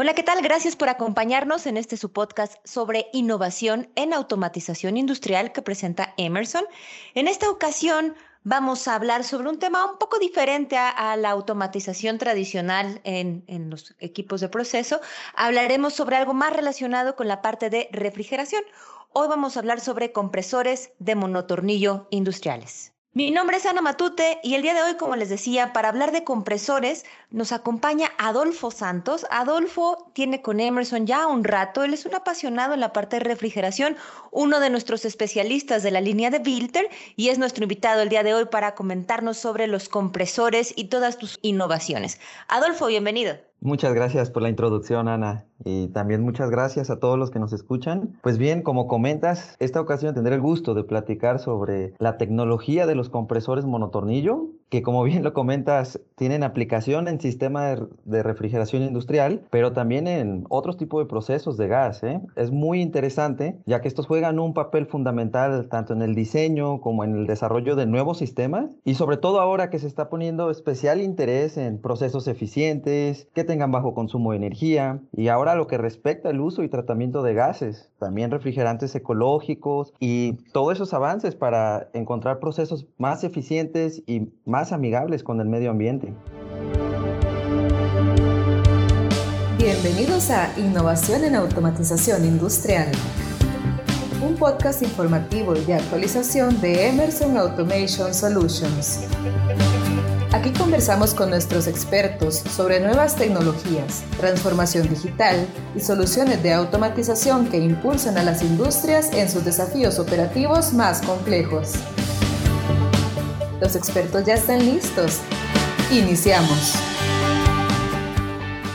Hola, ¿qué tal? Gracias por acompañarnos en este su podcast sobre innovación en automatización industrial que presenta Emerson. En esta ocasión vamos a hablar sobre un tema un poco diferente a, la automatización tradicional en, en, los equipos de proceso. Hablaremos sobre algo más relacionado con la parte de refrigeración. Hoy vamos a hablar sobre compresores de monotornillo industriales. Mi nombre es Ana Matute y el día de hoy, como les decía, para hablar de compresores nos acompaña Adolfo Santos. Adolfo tiene con Emerson ya un rato, él es un apasionado en la parte de refrigeración, uno de nuestros especialistas de la línea de Bilter y es nuestro invitado el día de hoy para comentarnos sobre los compresores y todas tus innovaciones. Adolfo, bienvenido. Muchas gracias por la introducción, Ana, y también muchas gracias a todos los que nos escuchan. Pues bien, como comentas, esta ocasión tendré el gusto de platicar sobre la tecnología de los compresores monotornillo, que como bien lo comentas, tienen aplicación en sistemas de, refrigeración industrial, pero también en otros tipos de procesos de gas. ¿eh? Es muy interesante, ya que estos juegan un papel fundamental tanto en el diseño como en el desarrollo de nuevos sistemas, y sobre todo ahora que se está poniendo especial interés en procesos eficientes, que tengan bajo consumo de energía y ahora lo que respecta al uso y tratamiento de gases, también refrigerantes ecológicos y todos esos avances para encontrar procesos más eficientes y más amigables con el medio ambiente. Bienvenidos a Innovación en Automatización Industrial, un podcast informativo y de actualización de Emerson Automation Solutions. Aquí conversamos con nuestros expertos sobre nuevas tecnologías, transformación digital y soluciones de automatización que impulsan a las industrias en sus desafíos operativos más complejos. Los expertos ya están listos. Iniciamos.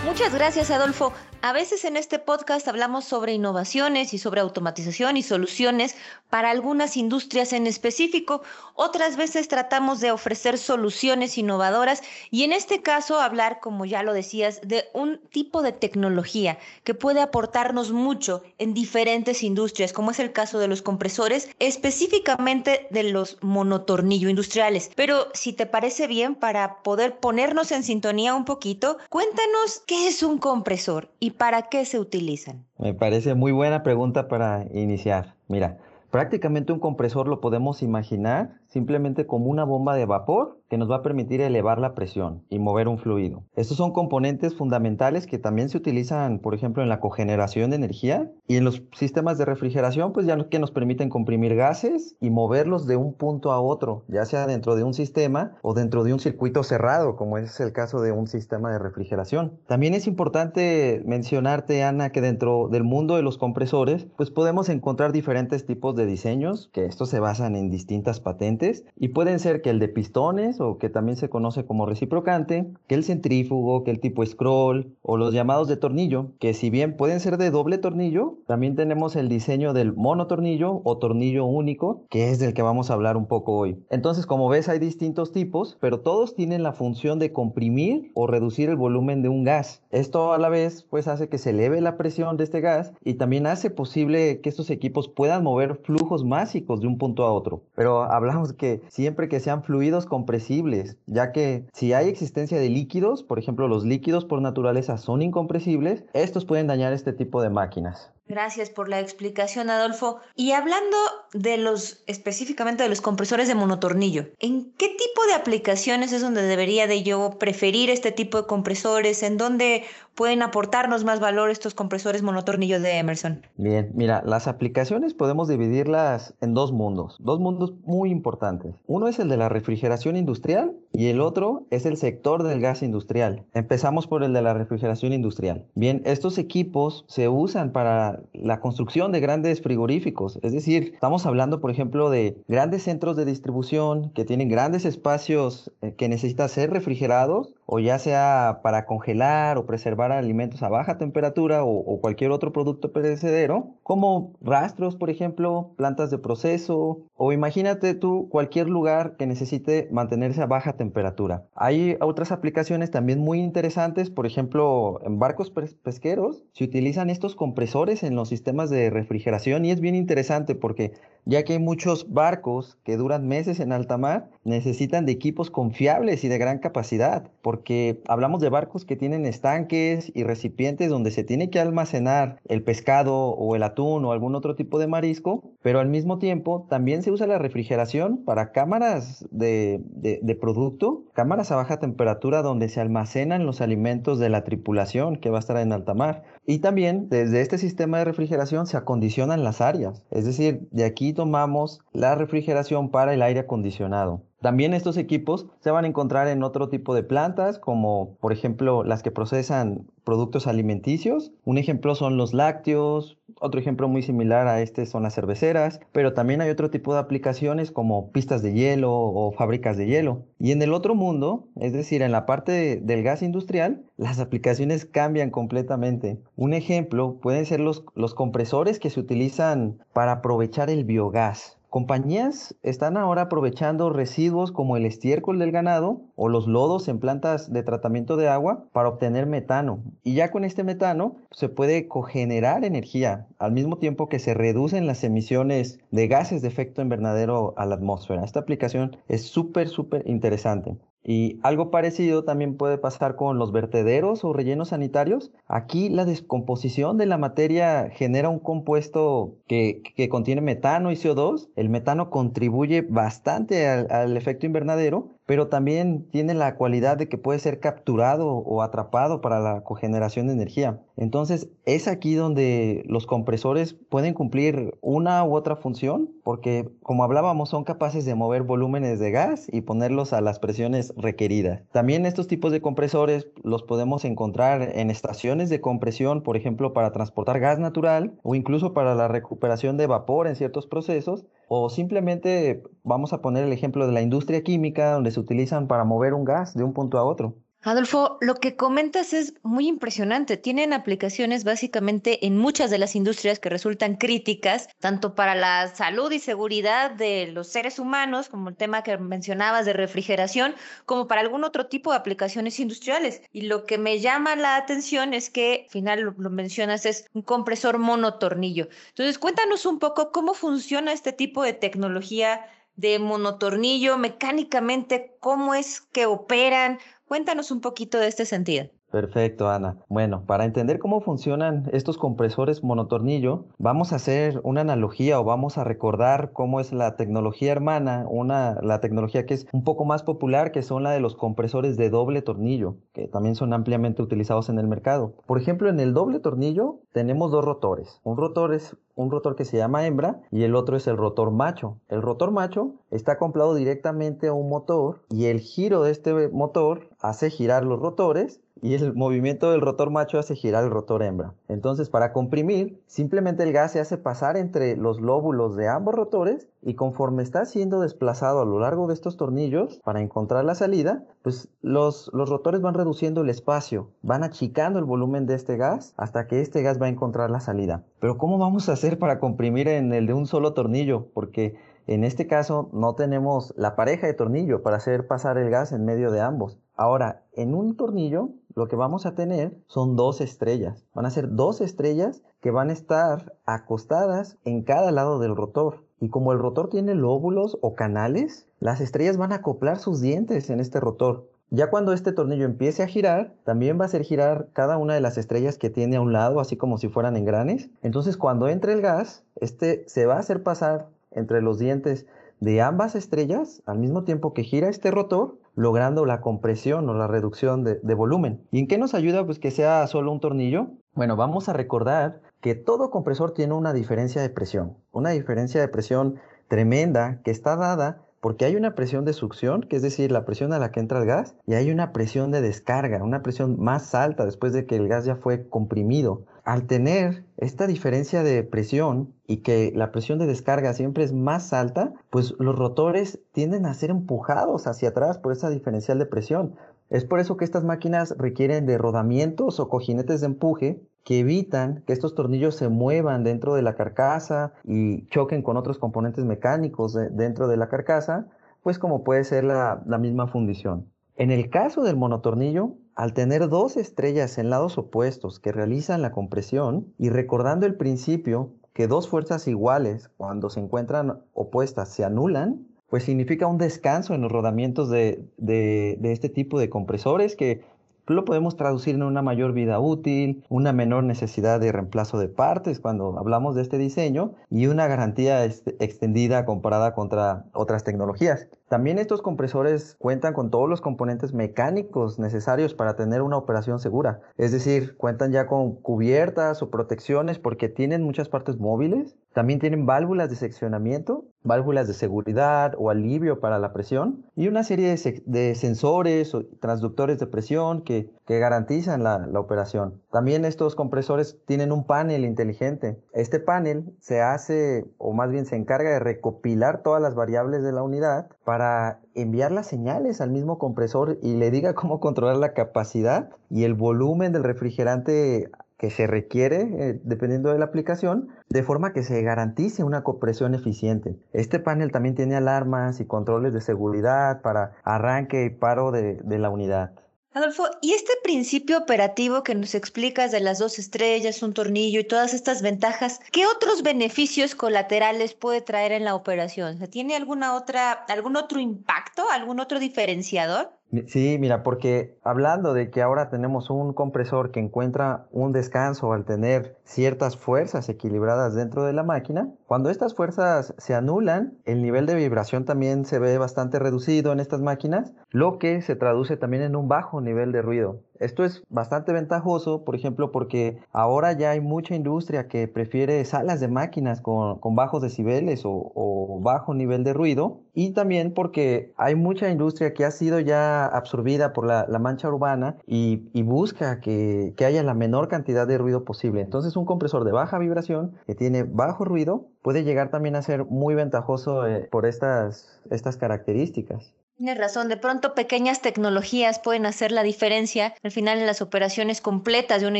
Muchas gracias, Adolfo. A veces en este podcast hablamos sobre innovaciones y sobre automatización y soluciones para algunas industrias en específico. Otras veces tratamos de ofrecer soluciones innovadoras y en este caso hablar, como ya lo decías, de un tipo de tecnología que puede aportarnos mucho en diferentes industrias, como es el caso de los compresores, específicamente de los monotornillo industriales. Pero si te parece bien, para poder ponernos en sintonía un poquito, cuéntanos qué es un compresor y para qué se utilizan? Me parece muy buena pregunta para iniciar. Mira, prácticamente un compresor lo podemos imaginar simplemente como una bomba de vapor que nos va a permitir elevar la presión y mover un fluido. Estos son componentes fundamentales que también se utilizan, por ejemplo, en la cogeneración de energía y en los sistemas de refrigeración, pues ya que nos permiten comprimir gases y moverlos de un punto a otro, ya sea dentro de un sistema o dentro de un circuito cerrado, como es el caso de un sistema de refrigeración. También es importante mencionarte, Ana, que dentro del mundo de los compresores, pues podemos encontrar diferentes tipos de diseños, que estos se basan en distintas patentes y pueden ser que el de pistones o que también se conoce como reciprocante, que el centrífugo, que el tipo scroll o los llamados de tornillo, que si bien pueden ser de doble tornillo, también tenemos el diseño del monotornillo o tornillo único, que es del que vamos a hablar un poco hoy. Entonces, como ves, hay distintos tipos, pero todos tienen la función de comprimir o reducir el volumen de un gas. Esto a la vez pues hace que se eleve la presión de este gas y también hace posible que estos equipos puedan mover flujos másicos de un punto a otro. Pero hablamos que siempre que sean fluidos compresibles, ya que si hay existencia de líquidos, por ejemplo los líquidos por naturaleza son incompresibles, estos pueden dañar este tipo de máquinas. Gracias por la explicación, Adolfo. Y hablando de los, específicamente de los compresores de monotornillo, ¿en qué tipo de aplicaciones es donde debería de yo preferir este tipo de compresores? ¿En dónde pueden aportarnos más valor estos compresores monotornillo de Emerson? Bien, mira, las aplicaciones podemos dividirlas en dos mundos, dos mundos muy importantes. Uno es el de la refrigeración industrial y el otro es el sector del gas industrial. Empezamos por el de la refrigeración industrial. Bien, estos equipos se usan para la construcción de grandes frigoríficos. Es decir, estamos hablando, por ejemplo, de grandes centros de distribución que tienen grandes espacios eh, que necesitan ser refrigerados o ya sea para congelar o preservar alimentos a baja temperatura o, cualquier otro producto perecedero, como rastros, por ejemplo, plantas de proceso o imagínate tú cualquier lugar que necesite mantenerse a baja temperatura. Hay otras aplicaciones también muy interesantes, por ejemplo, en barcos pesqueros se utilizan estos compresores en los sistemas de refrigeración y es bien interesante porque ya que hay muchos barcos que duran meses en alta mar, necesitan de equipos confiables y de gran capacidad. ¿Por porque hablamos de barcos que tienen estanques y recipientes donde se tiene que almacenar el pescado o el atún o algún otro tipo de marisco, pero al mismo tiempo también se usa la refrigeración para cámaras de, de producto, cámaras a baja temperatura donde se almacenan los alimentos de la tripulación que va a estar en alta mar. Y también desde este sistema de refrigeración se acondicionan las áreas, es decir, de aquí tomamos la refrigeración para el aire acondicionado. También estos equipos se van a encontrar en otro tipo de plantas, como por ejemplo las que procesan productos alimenticios. Un ejemplo son los lácteos, otro ejemplo muy similar a este son las cerveceras, pero también hay otro tipo de aplicaciones como pistas de hielo o fábricas de hielo. Y en el otro mundo, es decir, en la parte del gas industrial, las aplicaciones cambian completamente. Un ejemplo pueden ser los, los compresores que se utilizan para aprovechar el biogás. Compañías están ahora aprovechando residuos como el estiércol del ganado o los lodos en plantas de tratamiento de agua para obtener metano. Y ya con este metano se puede cogenerar energía al mismo tiempo que se reducen las emisiones de gases de efecto invernadero a la atmósfera. Esta aplicación es súper, súper interesante. Y algo parecido también puede pasar con los vertederos o rellenos sanitarios. Aquí la descomposición de la materia genera un compuesto que, contiene metano y CO2. El metano contribuye bastante al efecto invernadero pero también tiene la cualidad de que puede ser capturado o atrapado para la cogeneración de energía. Entonces es aquí donde los compresores pueden cumplir una u otra función, porque como hablábamos son capaces de mover volúmenes de gas y ponerlos a las presiones requeridas. También estos tipos de compresores los podemos encontrar en estaciones de compresión, por ejemplo, para transportar gas natural o incluso para la recuperación de vapor en ciertos procesos o simplemente vamos a poner el ejemplo de la industria química donde se utilizan para mover un gas de un punto a otro. Adolfo, lo que comentas es muy impresionante. Tienen aplicaciones básicamente en muchas de las industrias que resultan críticas, tanto para la salud y seguridad de los seres humanos, como el tema que mencionabas de refrigeración, como para algún otro tipo de aplicaciones industriales. Y lo que me llama la atención es que, al final lo, lo mencionas, es un compresor monotornillo. Entonces, cuéntanos un poco cómo funciona este tipo de tecnología de monotornillo mecánicamente, cómo es que operan, Cuéntanos un poquito de este sentido. Perfecto, Ana. Bueno, para entender cómo funcionan estos compresores monotornillo, vamos a hacer una analogía o vamos a recordar cómo es la tecnología hermana, una, la tecnología que es un poco más popular, que son la de los compresores de doble tornillo, que también son ampliamente utilizados en el mercado. Por ejemplo, en el doble tornillo tenemos dos rotores. Un rotor es un rotor que se llama hembra y el otro es el rotor macho. El rotor macho está acoplado directamente a un motor y el giro de este motor hace girar los rotores y el movimiento del rotor macho hace girar el rotor hembra. Entonces, para comprimir, simplemente el gas se hace pasar entre los lóbulos de ambos rotores y conforme está siendo desplazado a lo largo de estos tornillos para encontrar la salida, pues los, los rotores van reduciendo el espacio, van achicando el volumen de este gas hasta que este gas va a encontrar la salida. Pero ¿cómo vamos a hacer para comprimir en el de un solo tornillo? Porque en este caso no tenemos la pareja de tornillo para hacer pasar el gas en medio de ambos. Ahora, en un tornillo lo que vamos a tener son dos estrellas. Van a ser dos estrellas que van a estar acostadas en cada lado del rotor. Y como el rotor tiene lóbulos o canales, las estrellas van a acoplar sus dientes en este rotor. Ya cuando este tornillo empiece a girar, también va a hacer girar cada una de las estrellas que tiene a un lado, así como si fueran engranes. Entonces cuando entre el gas, este se va a hacer pasar entre los dientes de ambas estrellas al mismo tiempo que gira este rotor, logrando la compresión o la reducción de, volumen. ¿Y en qué nos ayuda pues que sea solo un tornillo? Bueno, vamos a recordar que todo compresor tiene una diferencia de presión, una diferencia de presión tremenda que está dada porque hay una presión de succión, que es decir, la presión a la que entra el gas, y hay una presión de descarga, una presión más alta después de que el gas ya fue comprimido. Al tener esta diferencia de presión y que la presión de descarga siempre es más alta, pues los rotores tienden a ser empujados hacia atrás por esa diferencial de presión. Es por eso que estas máquinas requieren de rodamientos o cojinetes de empuje que evitan que estos tornillos se muevan dentro de la carcasa y choquen con otros componentes mecánicos dentro de la carcasa, pues como puede ser la, misma fundición. En el caso del monotornillo, al tener dos estrellas en lados opuestos que realizan la compresión y recordando el principio que dos fuerzas iguales cuando se encuentran opuestas se anulan, pues significa un descanso en los rodamientos de, de, de este tipo de compresores que lo podemos traducir en una mayor vida útil, una menor necesidad de reemplazo de partes cuando hablamos de este diseño y una garantía extendida comparada contra otras tecnologías. También estos compresores cuentan con todos los componentes mecánicos necesarios para tener una operación segura. Es decir, cuentan ya con cubiertas o protecciones porque tienen muchas partes móviles. También tienen válvulas de seccionamiento, válvulas de seguridad o alivio para la presión y una serie de, sensores o transductores de presión que, garantizan la, operación. También estos compresores tienen un panel inteligente. Este panel se hace o más bien se encarga de recopilar todas las variables de la unidad para enviar las señales al mismo compresor y le diga cómo controlar la capacidad y el volumen del refrigerante que se requiere eh, dependiendo de la aplicación, de forma que se garantice una compresión eficiente. Este panel también tiene alarmas y controles de seguridad para arranque y paro de la unidad. Adolfo, ¿y este principio operativo que nos explicas de las dos estrellas, un tornillo y todas estas ventajas, qué otros beneficios colaterales puede traer en la operación? ¿Tiene alguna otra, algún otro impacto, algún otro diferenciador? Sí, mira, porque hablando de que ahora tenemos un compresor que encuentra un descanso al tener ciertas fuerzas equilibradas dentro de la máquina, cuando estas fuerzas se anulan, el nivel de vibración también se ve bastante reducido en estas máquinas, lo que se traduce también en un bajo nivel de ruido. Esto es bastante ventajoso, por ejemplo, porque ahora ya hay mucha industria que prefiere salas de máquinas con, bajos decibeles o, bajo nivel de ruido y también porque hay mucha industria que ha sido ya absorbida por la, mancha urbana y, busca que, haya la menor cantidad de ruido posible. Entonces un compresor de baja vibración que tiene bajo ruido puede llegar también a ser muy ventajoso eh, por estas, estas características. Tienes razón, de pronto pequeñas tecnologías pueden hacer la diferencia al final en las operaciones completas de una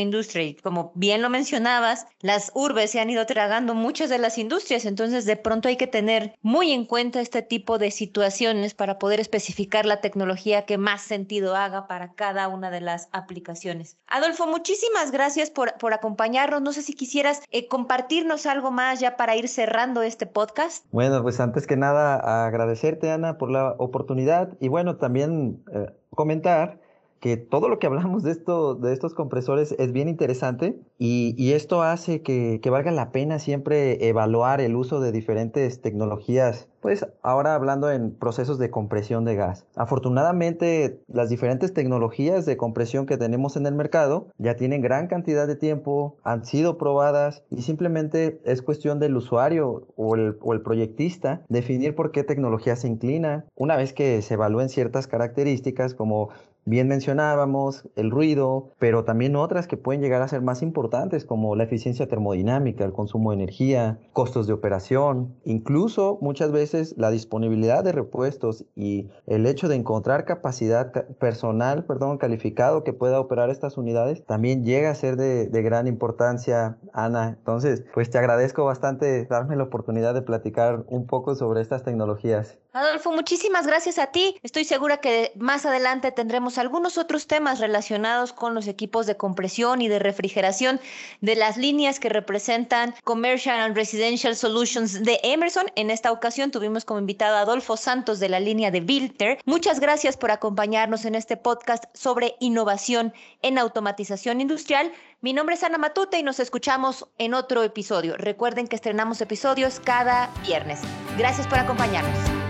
industria. Y como bien lo mencionabas, las urbes se han ido tragando muchas de las industrias, entonces de pronto hay que tener muy en cuenta este tipo de situaciones para poder especificar la tecnología que más sentido haga para cada una de las aplicaciones. Adolfo, muchísimas gracias por, por acompañarnos. No sé si quisieras eh, compartirnos algo más ya para ir cerrando este podcast. Bueno, pues antes que nada agradecerte, Ana, por la oportunidad y bueno, también eh, comentar que todo lo que hablamos de, esto, de estos compresores es bien interesante y, esto hace que, valga la pena siempre evaluar el uso de diferentes tecnologías, pues ahora hablando en procesos de compresión de gas. Afortunadamente, las diferentes tecnologías de compresión que tenemos en el mercado ya tienen gran cantidad de tiempo, han sido probadas y simplemente es cuestión del usuario o el, o el proyectista definir por qué tecnología se inclina. Una vez que se evalúen ciertas características como Bien mencionábamos el ruido, pero también otras que pueden llegar a ser más importantes como la eficiencia termodinámica, el consumo de energía, costos de operación, incluso muchas veces la disponibilidad de repuestos y el hecho de encontrar capacidad personal, perdón, calificado que pueda operar estas unidades también llega a ser de, de gran importancia, Ana. Entonces, pues te agradezco bastante darme la oportunidad de platicar un poco sobre estas tecnologías. Adolfo, muchísimas gracias a ti. Estoy segura que más adelante tendremos algunos otros temas relacionados con los equipos de compresión y de refrigeración de las líneas que representan Commercial and Residential Solutions de Emerson. En esta ocasión tuvimos como invitado a Adolfo Santos de la línea de Vilter. Muchas gracias por acompañarnos en este podcast sobre innovación en automatización industrial. Mi nombre es Ana Matute y nos escuchamos en otro episodio. Recuerden que estrenamos episodios cada viernes. Gracias por acompañarnos.